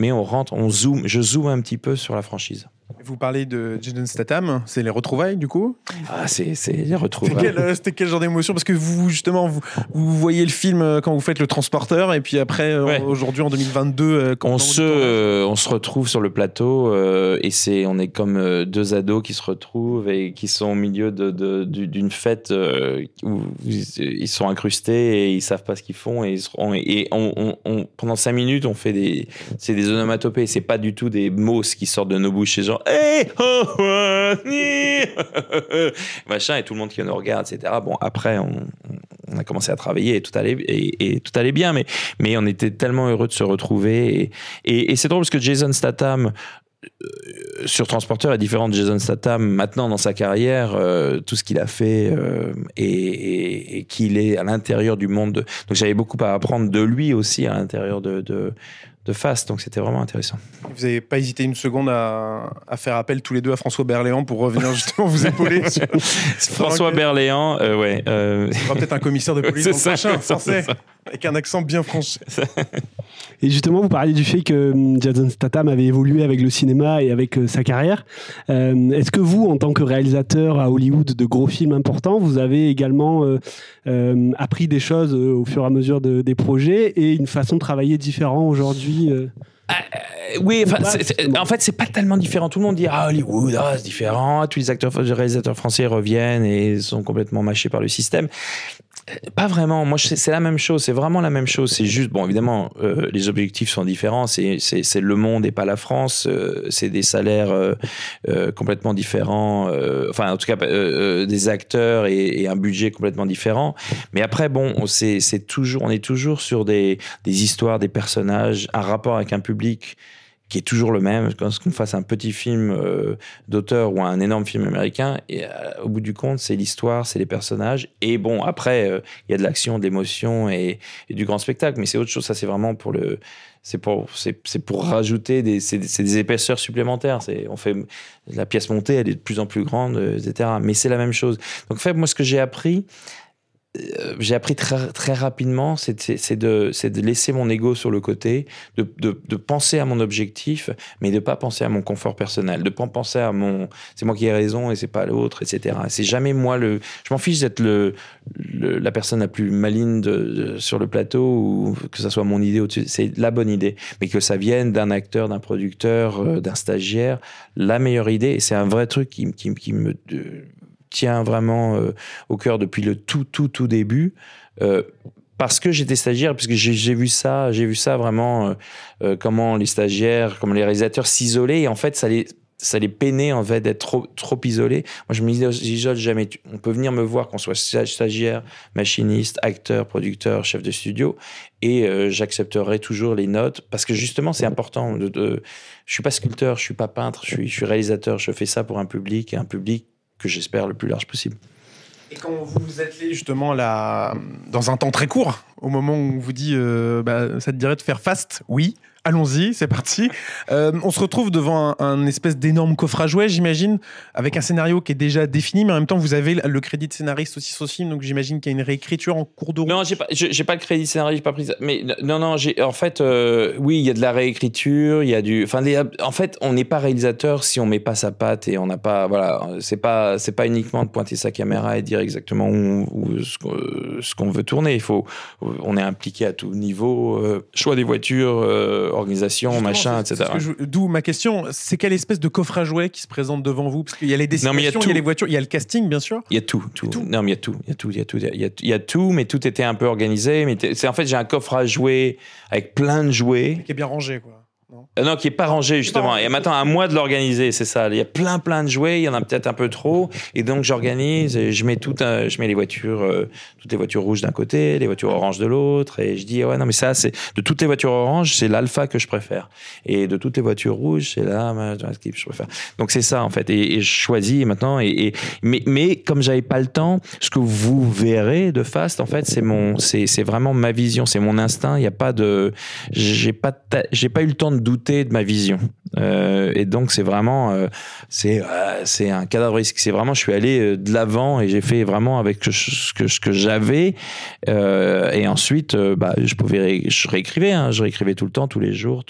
mais on rentre, on zoome, je zoome un petit peu sur la franchise. Vous parlez de Jason Statham, c'est les retrouvailles du coup Ah, c'est c'est les retrouvailles. euh, c'était quel genre d'émotion? Parce que vous, justement, vous, vous voyez le film euh, quand vous faites le transporteur, et puis après, euh, Ouais. aujourd'hui, en 2022, euh, quand on se, euh, on se retrouve sur le plateau euh, et c'est, on est comme euh, deux ados qui se retrouvent et qui sont au milieu de, de- du- d'une fête euh, où ils, sont incrustés et ils savent pas ce qu'ils font et, ils seront- et on, on- on- pendant cinq minutes on fait des, c'est des onomatopées, c'est pas du tout des mots qui sortent de nos bouches, c'est genre hey, oh, oh, ni, machin et tout le monde qui nous regarde, etc. Bon après on, a commencé à travailler et tout allait et, et tout allait bien, mais mais on était tellement heureux de se retrouver et, c'est drôle parce que Jason Statham euh, sur Transporteur est différent de Jason Statham maintenant dans sa carrière, euh, tout ce qu'il a fait euh, et, qu'il est à l'intérieur du monde. De... Donc j'avais beaucoup à apprendre de lui aussi à l'intérieur de, de Fast, donc c'était vraiment intéressant. Vous n'avez pas hésité une seconde à, à faire appel tous les deux à François Berléand pour revenir justement vous épauler sur... François. Berléand, euh, ouais. euh, Il y aura peut-être un commissaire de police dans le prochain, français, ça. avec un accent bien français. Et justement, vous parliez du fait que hum, Jason Statham avait évolué avec le cinéma et avec euh, sa carrière. Euh, Est-ce que vous, en tant que réalisateur à Hollywood de gros films importants, vous avez également euh, euh, appris des choses au fur et à mesure de- des projets et une façon de travailler différente aujourd'hui euh? Oui, enfin, en fait, c'est pas tellement différent. Tout le monde dit ah Hollywood, ah, c'est différent. Tous les acteurs, les réalisateurs français reviennent et sont complètement mâchés par le système. Pas vraiment. Moi, c'est la même chose. C'est vraiment la même chose. C'est juste, bon, évidemment, euh, les objectifs sont différents. C'est, le monde et pas la France. Euh, c'est des salaires euh, euh, complètement différents. Euh, enfin, en tout cas, euh, des acteurs et, et un budget complètement différent. Mais après, bon, on, c'est toujours, on est toujours sur des, des histoires, des personnages, un rapport avec un public qui est toujours le même. Quand qu'on fasse un petit film euh, d'auteur ou un énorme film américain, et euh, au bout du compte, c'est l'histoire, c'est les personnages. Et bon, après, euh, il y a de l'action, de l'émotion et, du grand spectacle, mais c'est autre chose. Ça, c'est vraiment pour le. C'est pour, c'est, pour rajouter des, c'est, des épaisseurs supplémentaires. C'est, on fait la pièce montée, elle est de plus en plus grande, euh, etc. Mais c'est la même chose. Donc, en fait, moi, ce que j'ai appris, euh, j'ai appris très, très rapidement, c'est de, laisser mon ego sur le côté, de, penser à mon objectif, mais de pas penser à mon confort personnel, de pas penser à mon, c'est moi qui ai raison et c'est pas l'autre, etc. C'est jamais moi le, je m'en fiche d'être le, la personne la plus maligne sur le plateau ou que ça soit mon idée c'est la bonne idée, mais que ça vienne d'un acteur, d'un producteur, euh, d'un stagiaire, la meilleure idée, et c'est un vrai truc qui, me euh, tient vraiment euh, au cœur depuis le tout, tout, tout début. Euh, parce que j'étais stagiaire, puisque j'ai j'ai vu ça, j'ai vu ça vraiment, euh, comment les stagiaires, comment les réalisateurs s'isolaient, et en fait, ça les, ça les peinait en fait d'être trop, trop isolés. Moi, je me m'isole jamais. On peut venir me voir qu'on soit sta- stagiaire, machiniste, acteur, producteur, chef de studio, et j'accepterai toujours les notes parce que justement, c'est important. De, de, je suis pas sculpteur, je suis pas peintre, je suis, je suis réalisateur. Je fais ça pour un public et un public que j'espère le plus large possible. Et quand vous attelez justement là, dans un temps très court, au moment où on vous dit euh, bah, ça te dirait de faire fast, oui, allons-y, c'est parti. Euh, on se retrouve devant un, espèce d'énorme coffre à jouets, j'imagine, avec un scénario qui est déjà défini, mais en même temps vous avez le crédit de scénariste aussi sur ce film, donc j'imagine qu'il y a une réécriture en cours de. Non, j'ai pas, le crédit scénario, j'ai pas pris ça. Mais non, non, en fait, euh, oui, il y a de la réécriture, il y a du, enfin, en fait, on n'est pas réalisateur si on met pas sa patte et on n'a pas, voilà, c'est pas, c'est pas uniquement de pointer sa caméra et dire exactement où, ce qu'on veut tourner. Il faut, on est impliqué à tout niveau, euh, choix des voitures, organisation, Justement, machin, etc. D'où ma question, c'est quelle espèce de coffre à jouets qui se présente devant vous Parce qu'il y a les Non, mais il y a destinations, il y a, les voitures, il y a le casting, bien sûr. Il y a tout, tout. tout. Non, mais il y a tout, il y a tout, il y a tout, il y a, il y a tout, mais tout était un peu organisé. Mais c'est en fait, j'ai un coffre à jouer avec plein de jouets. Qui est bien rangé, quoi. Non Euh, Non, qui est pas rangé justement. rangé. Et maintenant, à moi de l'organiser, c'est ça. Il y a plein, plein de jouets. Il y en a peut-être un peu trop. Et donc, j'organise. Et je mets tout. un- je mets les voitures, euh, toutes les voitures rouges d'un côté, les voitures oranges de l'autre. Et je dis ouais, non, mais ça, c'est de toutes les voitures oranges, c'est l'alpha que je préfère. Et de toutes les voitures rouges, c'est là ce que je préfère. Donc c'est ça en fait. Et, et je choisis maintenant. Et, et- mais, mais comme j'avais pas le temps, ce que vous verrez de Fast, en fait, c'est mon, c'est, vraiment ma vision, c'est mon instinct. Il y a pas de, j'ai pas, j'ai pas eu le temps de douter de ma vision. Euh, et donc c'est vraiment, euh, c'est, euh, c'est un cadavre risque. C'est vraiment, je suis allé de l'avant et j'ai fait vraiment avec ce que, j'avais. Et ensuite, bah, je pouvais, je réécrivais, hein, je réécrivais tout le temps, tous les jours,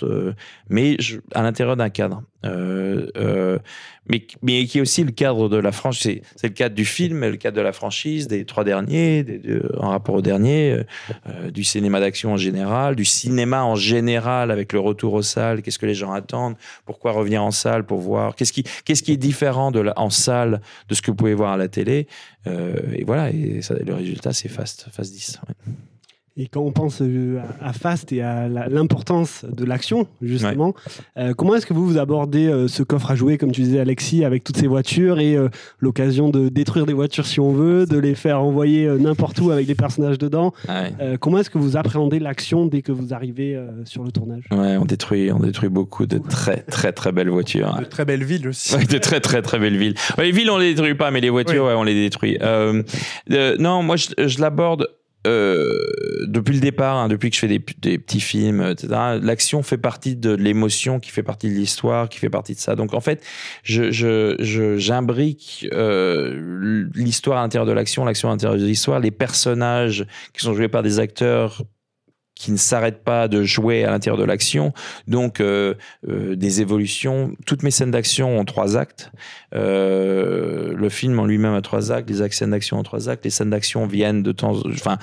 mais à l'intérieur d'un cadre. Mais, qui est aussi le cadre de la franchise. C'est, le cadre du film, le cadre de la franchise, des trois derniers, en rapport au dernier, euh, euh, du cinéma d'action en général, du cinéma en général avec le retour aux salles. Qu'est-ce que les gens attendent Pourquoi revenir en salle pour voir Qu'est-ce qui, est différent de en salle de ce que vous pouvez voir à la télé Euh, Et voilà, et le résultat, c'est Fast, Fast 10. ouais. Et quand on pense euh, à à Fast et à la- l'importance de l'action, justement, euh, comment est-ce que vous, vous abordez euh, ce coffre à jouer, comme tu disais Alexis, avec toutes ces voitures et euh, l'occasion de détruire des voitures si on veut, de les faire envoyer euh, n'importe où avec des personnages dedans Ouais. Euh, Comment est-ce que vous appréhendez l'action dès que vous arrivez euh, sur le tournage? Ouais, on détruit, on détruit beaucoup de très, très, très belles voitures. De très belles villes aussi. Ouais, de très très très belles villes. Ouais, les villes on les détruit pas, mais les voitures on les détruit. Euh, euh, non, moi je, je l'aborde depuis le départ, hein, depuis que je fais des, des petits films, etc. L'action fait partie de l'émotion, qui fait partie de l'histoire, qui fait partie de ça. Donc en fait, je je je- j'imbrique euh, l'histoire à l'intérieur de l'action, l'action à l'intérieur de l'histoire, les personnages qui sont joués par des acteurs qui ne s'arrêtent pas de jouer à l'intérieur de l'action. Donc, euh, euh, des évolutions. Toutes mes scènes d'action ont trois actes. Euh, le film en lui-même a trois actes. Les scènes d'action ont trois actes. Les scènes d'action viennent de temps, enfin.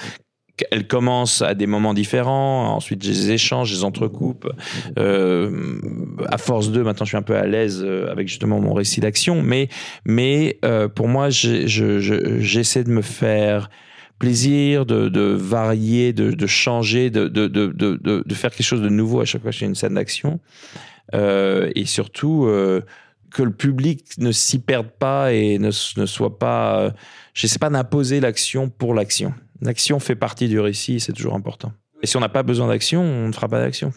Elles commencent à des moments différents, ensuite je les échange, je les entrecoupe. Euh, à force de, maintenant je suis un peu à l'aise euh, avec justement mon récit d'action, mais, mais euh, pour moi j'ai- je- je- j'essaie de me faire plaisir, de, varier, de, changer, de, faire quelque chose de nouveau à chaque fois que j'ai une scène d'action. Euh, et surtout, euh, que le public ne s'y perde pas et ne, ne soit pas... Euh, J'essaie pas d'imposer l'action pour l'action. L'action fait partie du récit, c'est toujours important. Et si on n'a pas besoin d'action, on ne fera pas d'action.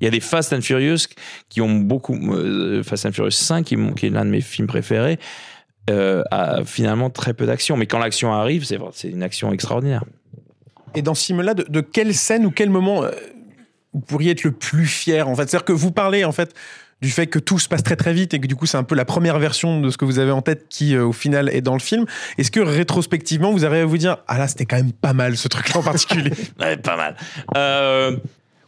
Il y a des Fast and Furious qui ont beaucoup... euh, Fast and Furious 5, qui, qui est l'un de mes films préférés, euh, a finalement très peu d'action. Mais quand l'action arrive, c'est une action extraordinaire. Et dans ce film-là, de, de quelle scène ou quel moment euh, vous pourriez être le plus fier en fait? C'est-à-dire que vous parlez en fait du fait que tout se passe très très vite et que du coup c'est un peu la première version de ce que vous avez en tête qui euh, au final est dans le film. Est-ce que rétrospectivement vous arrivez à vous dire ah là c'était quand même pas mal ce truc-là en particulier Ouais, pas mal. Euh,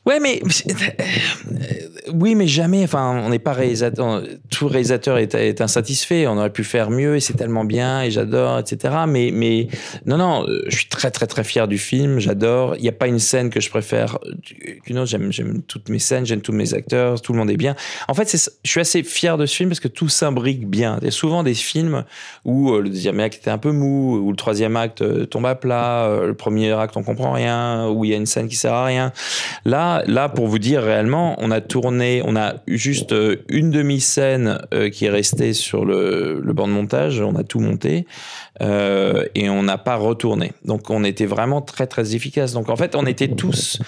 ouais, mais euh, oui, mais jamais. Enfin, on n'est pas réalisateur. Tout réalisateur est, insatisfait. On aurait pu faire mieux et c'est tellement bien et j'adore, etc. Mais, mais non, non. euh, Je suis très, très, très fier du film. J'adore. Il n'y a pas une scène que je préfère qu'une autre. J'aime, toutes mes scènes. J'aime tous mes acteurs. Tout le monde est bien. En fait, je suis assez fier de ce film parce que tout s'imbrique bien. Il y a souvent des films où euh, le deuxième acte était un peu mou, où le troisième acte tombe à plat, le premier acte on comprend rien, où il y a une scène qui sert à rien. Là, là, pour vous dire réellement, on a tourné, on a juste euh, une demi-scène euh, qui est restée sur le, banc de montage. On a tout monté euh, et on n'a pas retourné. Donc, on était vraiment très très efficace. Donc, en fait, on était tous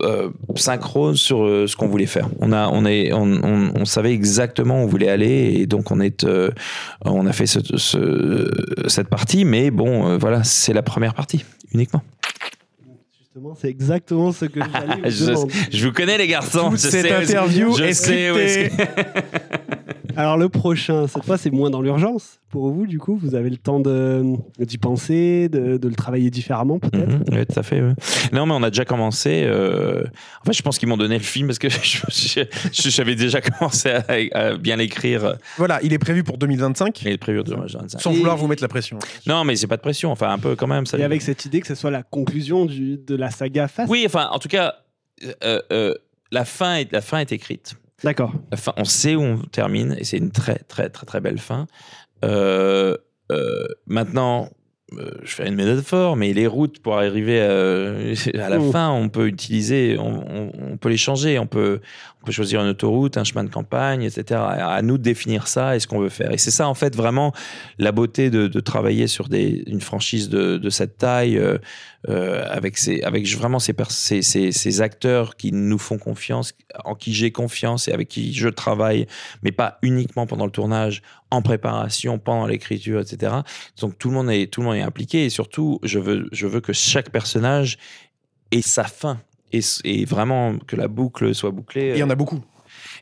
euh, synchrones sur ce qu'on voulait faire. On a, on est, on, savait exactement où on voulait aller et donc on a fait ce, ce- cette partie. Mais bon, voilà, c'est la première partie uniquement. Justement, c'est exactement ce que j'allais vous je, demander. je vous connais les garçons. Toute je cette sais où est-ce- interview je est sais où est-ce scriptée. Alors le prochain, cette fois c'est moins dans l'urgence pour vous du coup, vous avez le temps de d'y penser, de, de le travailler différemment peut-être. Mhm, oui, tout à fait. Non, mais on a déjà commencé. euh, En fait, je pense qu'ils m'ont donné le film parce que j'avais déjà commencé à, à bien l'écrire. Voilà, il est prévu pour 2025, Il est prévu de ouais, sans Et- vouloir vous mettre la pression. Non, mais c'est pas de pression. Enfin, un peu quand même. Ça Et avec cette idée que ce soit la conclusion du, de la saga Fast. Oui, enfin, en tout cas, euh, euh, la fin est la fin est écrite. D'accord. La on sait où on termine et c'est une très très très très belle fin. Euh, euh, maintenant, je fais une métaphore, mais les routes pour arriver à, à la fin, on peut utiliser, on, on- on peut les changer, on peut, on peut choisir une autoroute, un chemin de campagne, etc. À, à nous de définir ça et ce qu'on veut faire. Et c'est ça en fait vraiment la beauté de, de travailler sur des, une franchise de, de cette taille. euh, euh, avec ces, avec vraiment ces, pers- ces, ces, ces acteurs qui nous font confiance, en qui j'ai confiance et avec qui je travaille, mais pas uniquement pendant le tournage, en préparation, pendant l'écriture, etc. Donc tout le monde est, tout le monde est impliqué et surtout, je veux, je veux que chaque personnage ait sa fin et, et vraiment que la boucle soit bouclée. Et il y en a beaucoup.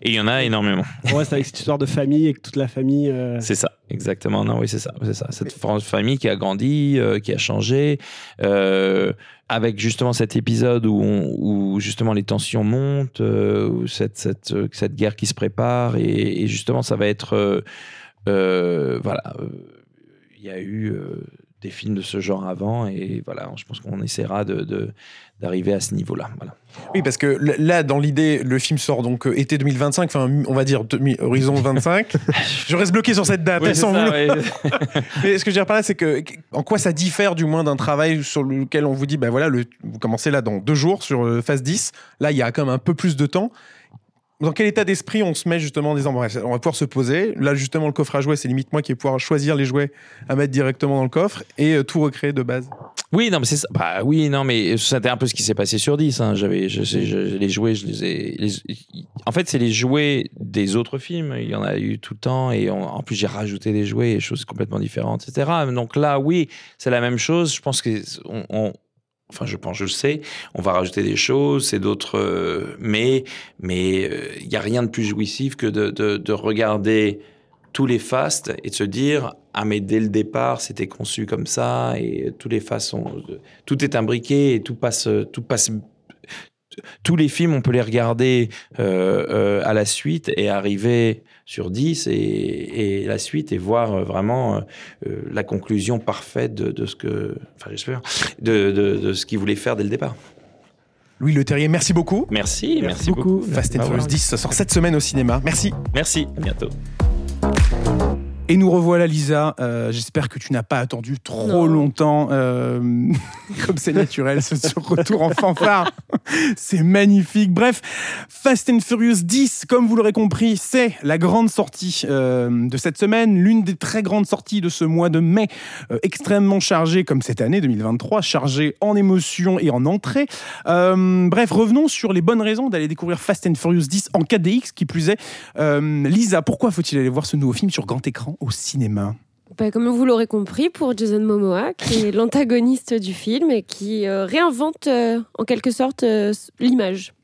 Et il y en a énormément. On reste avec cette histoire de famille et que toute la famille. euh, C'est ça, exactement. Non, oui, c'est ça, c'est ça. Cette fa- famille qui a grandi, euh, qui a changé, euh, avec justement cet épisode où, on- où justement les tensions montent, euh, où cette, cette, euh, cette guerre qui se prépare, et, et justement ça va être, euh, euh, voilà, euh, il y a eu euh, des films de ce genre avant, et voilà, je pense qu'on essaiera de d'arriver à ce niveau-là. Voilà. Oui, parce que là, dans l'idée, le film sort donc euh, été 2025, enfin, on va dire demi- horizon 25. je reste bloqué sur cette date, Oui, hein, c'est sans ça, vouloir. ouais. Mais ce que je veux dire par là, c'est que en quoi ça diffère du moins d'un travail sur lequel on vous dit, ben voilà, le, vous commencez là dans deux jours sur euh, phase 10. Là, il y a quand même un peu plus de temps. Dans quel état d'esprit on se met justement en disant, bon, on va pouvoir se poser. Là, justement, le coffre à jouets, c'est limite moi qui vais pouvoir choisir les jouets à mettre directement dans le coffre et euh, tout recréer de base. Oui, non, mais c'est ça. Bah oui, non, mais c'était un peu ce qui s'est passé sur 10. Hein. J'avais, je, sais, je- les jouets, je les ai. les- En fait, c'est les jouets des autres films. Il y en a eu tout le temps, et on- en plus j'ai rajouté des jouets, et choses complètement différentes, etc. Donc là, oui, c'est la même chose. Je pense que on- Enfin, je pense, je le sais. On va rajouter des choses, c'est d'autres, euh, mais mais euh, il y a rien de plus jouissif que de, de, de regarder tous les fastes et de se dire ah mais dès le départ c'était conçu comme ça et tous les façons tout est imbriqué et tout passe tout passe tous les films on peut les regarder euh, euh, à la suite et arriver sur 10 et, et la suite et voir euh, vraiment euh, la conclusion parfaite de, de ce que enfin j'espère de, de, de ce qu'il voulait faire dès le départ Louis Le Terrier, merci beaucoup. merci merci, Merci beaucoup, beaucoup. Fast and Furious voilà. 10 ça sort cette semaine au cinéma. Merci. merci à bientôt Et nous revoilà, Lisa. Euh, J'espère que tu n'as pas attendu trop Non. longtemps. euh, comme c'est naturel, ce, retour en fanfare. c'est magnifique. Bref, Fast and Furious 10, comme vous l'aurez compris, c'est la grande sortie euh, de cette semaine, l'une des très grandes sorties de ce mois de mai, extrêmement chargée, comme cette année 2023, chargée en émotions et en entrées. Euh, bref, revenons sur les bonnes raisons d'aller découvrir Fast and Furious 10 en 4DX, qui plus est. Lisa, pourquoi faut-il aller voir ce nouveau film sur grand écran? Au cinéma Bah, comme vous l'aurez compris, pour Jason Momoa, qui est l'antagoniste du film et qui euh, réinvente euh, en quelque sorte euh, l'image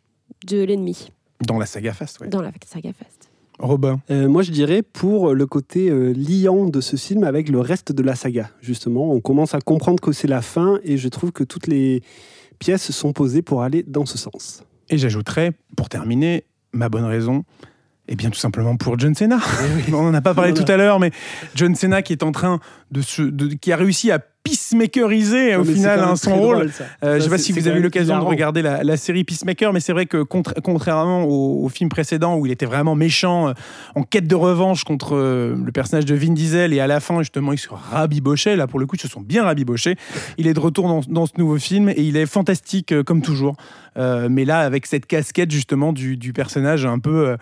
de l'ennemi Dans la saga Fast, ouais. dans la saga Fast. Robin. Euh, moi, je dirais pour le côté euh, liant de ce film avec le reste de la saga. Justement, on commence à comprendre que c'est la fin et je trouve que toutes les pièces sont posées pour aller dans ce sens. Et j'ajouterais, pour terminer, ma bonne raison, eh bien tout simplement pour John Cena. On n'en a pas parlé Voilà. tout à l'heure, mais John Cena qui est en train de se, de- qui a réussi à pisser peacemakerisé au mais final hein, son rôle. drôle, ça. Euh, je Ça, sais pas si vous avez eu l'occasion de regarder la, la série Peacemaker, mais c'est vrai que contra- contrairement au, au film précédent où il était vraiment méchant, euh, en quête de revanche contre euh, le personnage de Vin Diesel, et à la fin justement il se rabibochait, là pour le coup ils se sont bien rabibochés, il est de retour dans, dans ce nouveau film et il est fantastique euh, comme toujours, Euh, mais là avec cette casquette justement du, du personnage un peu...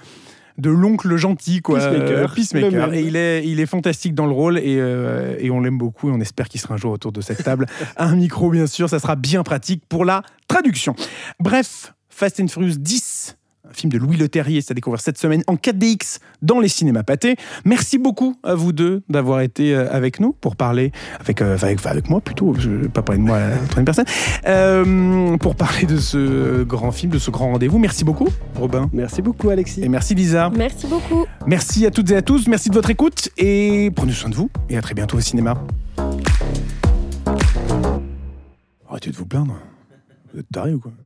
de l'oncle gentil quoi. Peacemaker, Euh, Peacemaker. et il est il est fantastique dans le rôle et, euh, et on l'aime beaucoup et on espère qu'il sera un jour autour de cette table. Un micro bien sûr ça sera bien pratique pour la traduction. Bref Fast and Furious 10 un film de Louis Leterrier, c'est à découvrir cette semaine en 4DX dans les cinémas pâtés. Merci beaucoup à vous deux d'avoir été euh, avec nous pour parler, avec, euh, enfin, avec, avec moi plutôt, je vais pas parler de moi à la troisième personne, euh, pour parler de ce grand film, de ce grand rendez-vous. Merci beaucoup, Robin. Merci beaucoup, Alexis. Et merci Lisa. Merci beaucoup. Merci à toutes et à tous. Merci de votre écoute et prenez soin de vous. Et à très bientôt au cinéma. Arrêtez de vous plaindre. Vous êtes tarés ou quoi?